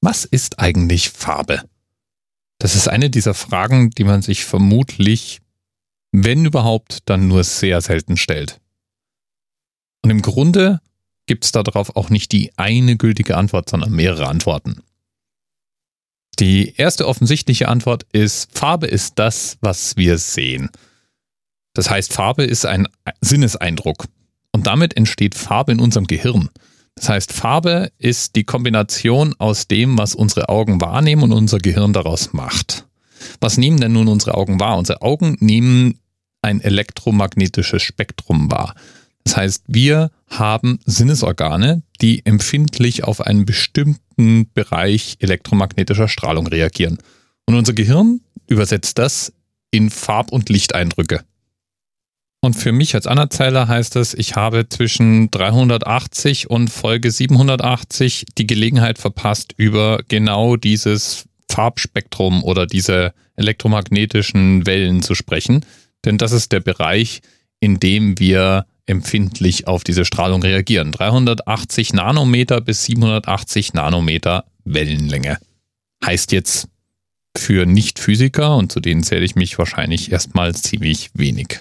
Was ist eigentlich Farbe? Das ist eine dieser Fragen, die man sich vermutlich, wenn überhaupt, dann nur sehr selten stellt. Und im Grunde gibt es darauf auch nicht die eine gültige Antwort, sondern mehrere Antworten. Die erste offensichtliche Antwort ist, Farbe ist das, was wir sehen. Das heißt, Farbe ist ein Sinneseindruck. Und damit entsteht Farbe in unserem Gehirn. Das heißt, Farbe ist die Kombination aus dem, was unsere Augen wahrnehmen und unser Gehirn daraus macht. Was nehmen denn nun unsere Augen wahr? Unsere Augen nehmen ein elektromagnetisches Spektrum wahr. Das heißt, wir haben Sinnesorgane, die empfindlich auf einen bestimmten Bereich elektromagnetischer Strahlung reagieren. Und unser Gehirn übersetzt das in Farb- und Lichteindrücke. Und für mich als Anerzähler heißt es, ich habe zwischen 380 und Folge 780 die Gelegenheit verpasst, über genau dieses Farbspektrum oder diese elektromagnetischen Wellen zu sprechen. Denn das ist der Bereich, in dem wir empfindlich auf diese Strahlung reagieren. 380 Nanometer bis 780 Nanometer Wellenlänge. Heißt jetzt für Nicht-Physiker, und zu denen zähle ich mich wahrscheinlich erstmal ziemlich wenig.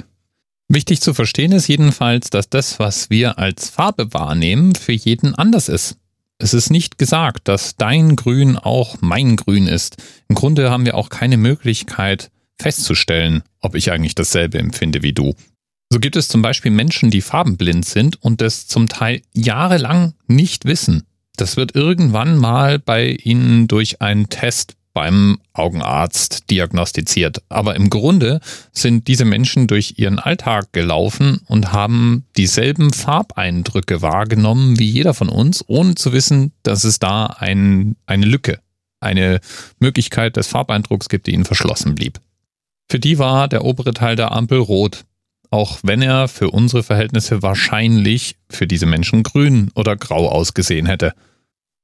Wichtig zu verstehen ist jedenfalls, dass das, was wir als Farbe wahrnehmen, für jeden anders ist. Es ist nicht gesagt, dass dein Grün auch mein Grün ist. Im Grunde haben wir auch keine Möglichkeit festzustellen, ob ich eigentlich dasselbe empfinde wie du. So gibt es zum Beispiel Menschen, die farbenblind sind und das zum Teil jahrelang nicht wissen. Das wird irgendwann mal bei ihnen durch einen Test beim Augenarzt diagnostiziert. Aber im Grunde sind diese Menschen durch ihren Alltag gelaufen und haben dieselben Farbeindrücke wahrgenommen wie jeder von uns, ohne zu wissen, dass es da ein, eine Lücke, eine Möglichkeit des Farbeindrucks gibt, die ihnen verschlossen blieb. Für die war der obere Teil der Ampel rot auch wenn er für unsere Verhältnisse wahrscheinlich für diese Menschen grün oder grau ausgesehen hätte.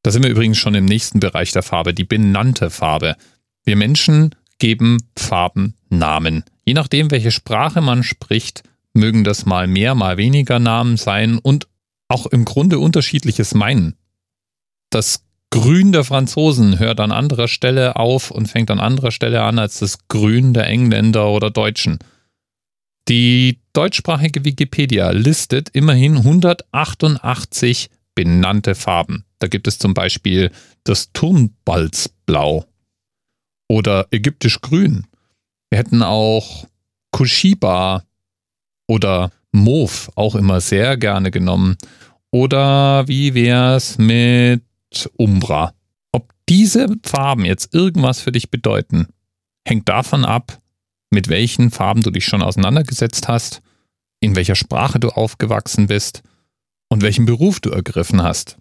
Da sind wir übrigens schon im nächsten Bereich der Farbe, die benannte Farbe. Wir Menschen geben Farben Namen. Je nachdem, welche Sprache man spricht, mögen das mal mehr, mal weniger Namen sein und auch im Grunde unterschiedliches meinen. Das Grün der Franzosen hört an anderer Stelle auf und fängt an anderer Stelle an als das Grün der Engländer oder Deutschen. Die deutschsprachige Wikipedia listet immerhin 188 benannte Farben. Da gibt es zum Beispiel das Turnbalzblau oder ägyptisch grün. Wir hätten auch Kushiba oder Mauve auch immer sehr gerne genommen. Oder wie wär's mit Umbra? Ob diese Farben jetzt irgendwas für dich bedeuten, hängt davon ab, mit welchen Farben du dich schon auseinandergesetzt hast, in welcher Sprache du aufgewachsen bist und welchen Beruf du ergriffen hast.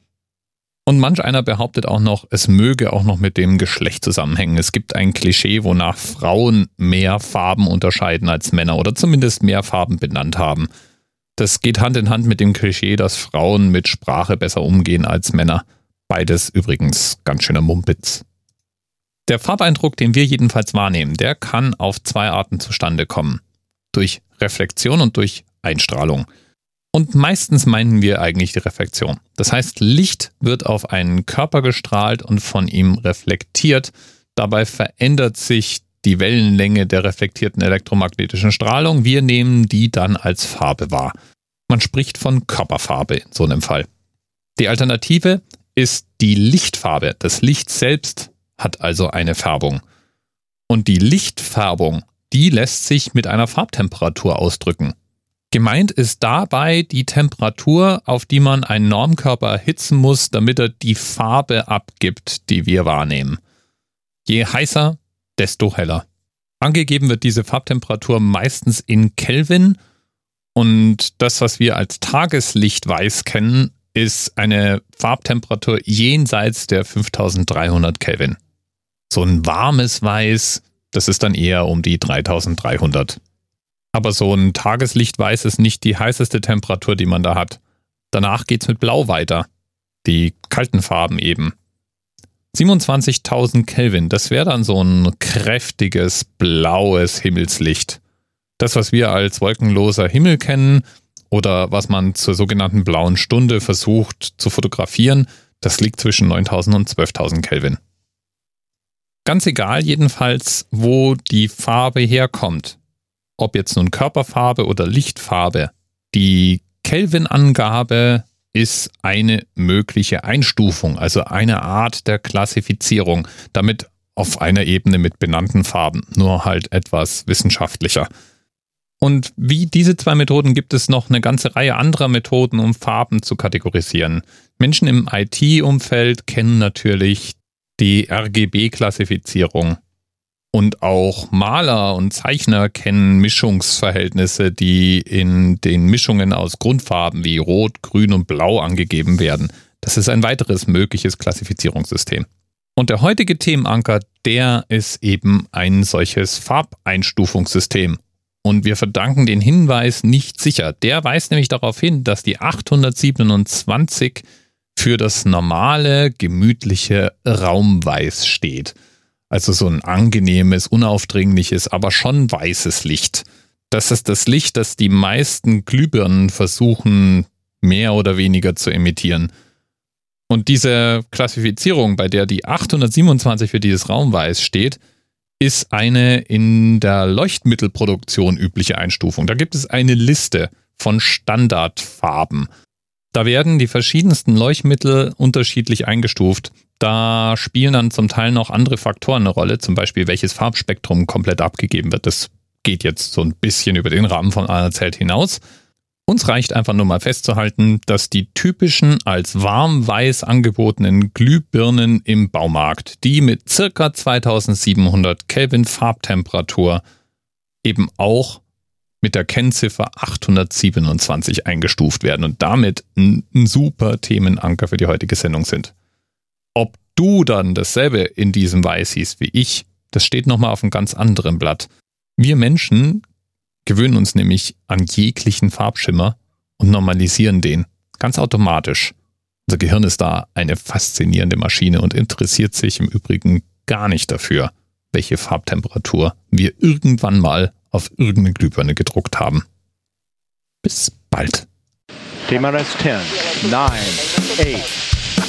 Und manch einer behauptet auch noch, es möge auch noch mit dem Geschlecht zusammenhängen. Es gibt ein Klischee, wonach Frauen mehr Farben unterscheiden als Männer oder zumindest mehr Farben benannt haben. Das geht Hand in Hand mit dem Klischee, dass Frauen mit Sprache besser umgehen als Männer. Beides übrigens ganz schöner Mumpitz. Der Farbeindruck, den wir jedenfalls wahrnehmen, der kann auf zwei Arten zustande kommen. Durch Reflexion und durch Einstrahlung. Und meistens meinen wir eigentlich die Reflexion. Das heißt, Licht wird auf einen Körper gestrahlt und von ihm reflektiert. Dabei verändert sich die Wellenlänge der reflektierten elektromagnetischen Strahlung. Wir nehmen die dann als Farbe wahr. Man spricht von Körperfarbe in so einem Fall. Die Alternative ist die Lichtfarbe. Das Licht selbst hat also eine Färbung. Und die Lichtfärbung, die lässt sich mit einer Farbtemperatur ausdrücken. Gemeint ist dabei die Temperatur, auf die man einen Normkörper erhitzen muss, damit er die Farbe abgibt, die wir wahrnehmen. Je heißer, desto heller. Angegeben wird diese Farbtemperatur meistens in Kelvin und das, was wir als Tageslichtweiß kennen, ist eine Farbtemperatur jenseits der 5300 Kelvin. So ein warmes Weiß, das ist dann eher um die 3300. Aber so ein Tageslichtweiß ist nicht die heißeste Temperatur, die man da hat. Danach geht's mit Blau weiter. Die kalten Farben eben. 27.000 Kelvin, das wäre dann so ein kräftiges blaues Himmelslicht. Das, was wir als wolkenloser Himmel kennen oder was man zur sogenannten blauen Stunde versucht zu fotografieren, Das liegt zwischen 9000 und 12.000 Kelvin. Ganz egal jedenfalls, wo die Farbe herkommt. Ob jetzt nun Körperfarbe oder Lichtfarbe. Die Kelvin-Angabe ist eine mögliche Einstufung, also eine Art der Klassifizierung, damit auf einer Ebene mit benannten Farben, nur halt etwas wissenschaftlicher. Und wie diese zwei Methoden gibt es noch eine ganze Reihe anderer Methoden, um Farben zu kategorisieren. Menschen im IT-Umfeld kennen natürlich die RGB-Klassifizierung. Und auch Maler und Zeichner kennen Mischungsverhältnisse, die in den Mischungen aus Grundfarben wie Rot, Grün und Blau angegeben werden. Das ist ein weiteres mögliches Klassifizierungssystem. Und der heutige Themenanker, der ist eben ein solches Farbeinstufungssystem. Und wir verdanken den Hinweis nicht sicher. Der weist nämlich darauf hin, dass die 827 für das normale, gemütliche Raumweiß steht. Also so ein angenehmes, unaufdringliches, aber schon weißes Licht. Das ist das Licht, das die meisten Glühbirnen versuchen mehr oder weniger zu emittieren. Und diese Klassifizierung, bei der die 827 für dieses Raumweiß steht, ist eine in der Leuchtmittelproduktion übliche Einstufung. Da gibt es eine Liste von Standardfarben. Da werden die verschiedensten Leuchtmittel unterschiedlich eingestuft. Da spielen dann zum Teil noch andere Faktoren eine Rolle, zum Beispiel welches Farbspektrum komplett abgegeben wird. Das geht jetzt so ein bisschen über den Rahmen von einer Zelt hinaus. Uns reicht einfach nur mal festzuhalten, dass die typischen als warmweiß angebotenen Glühbirnen im Baumarkt, die mit circa 2700 Kelvin Farbtemperatur eben auch mit der Kennziffer 827 eingestuft werden und damit ein super Themenanker für die heutige Sendung sind. Ob du dann dasselbe in diesem Weiß siehst wie ich, das steht nochmal auf einem ganz anderen Blatt. Wir Menschen gewöhnen uns nämlich an jeglichen Farbschimmer und normalisieren den. Ganz automatisch. Unser Gehirn ist da eine faszinierende Maschine und interessiert sich im Übrigen gar nicht dafür, welche Farbtemperatur wir irgendwann mal auf irgendeine Glühbirne gedruckt haben. Bis bald. TMRS 10, 9, 8.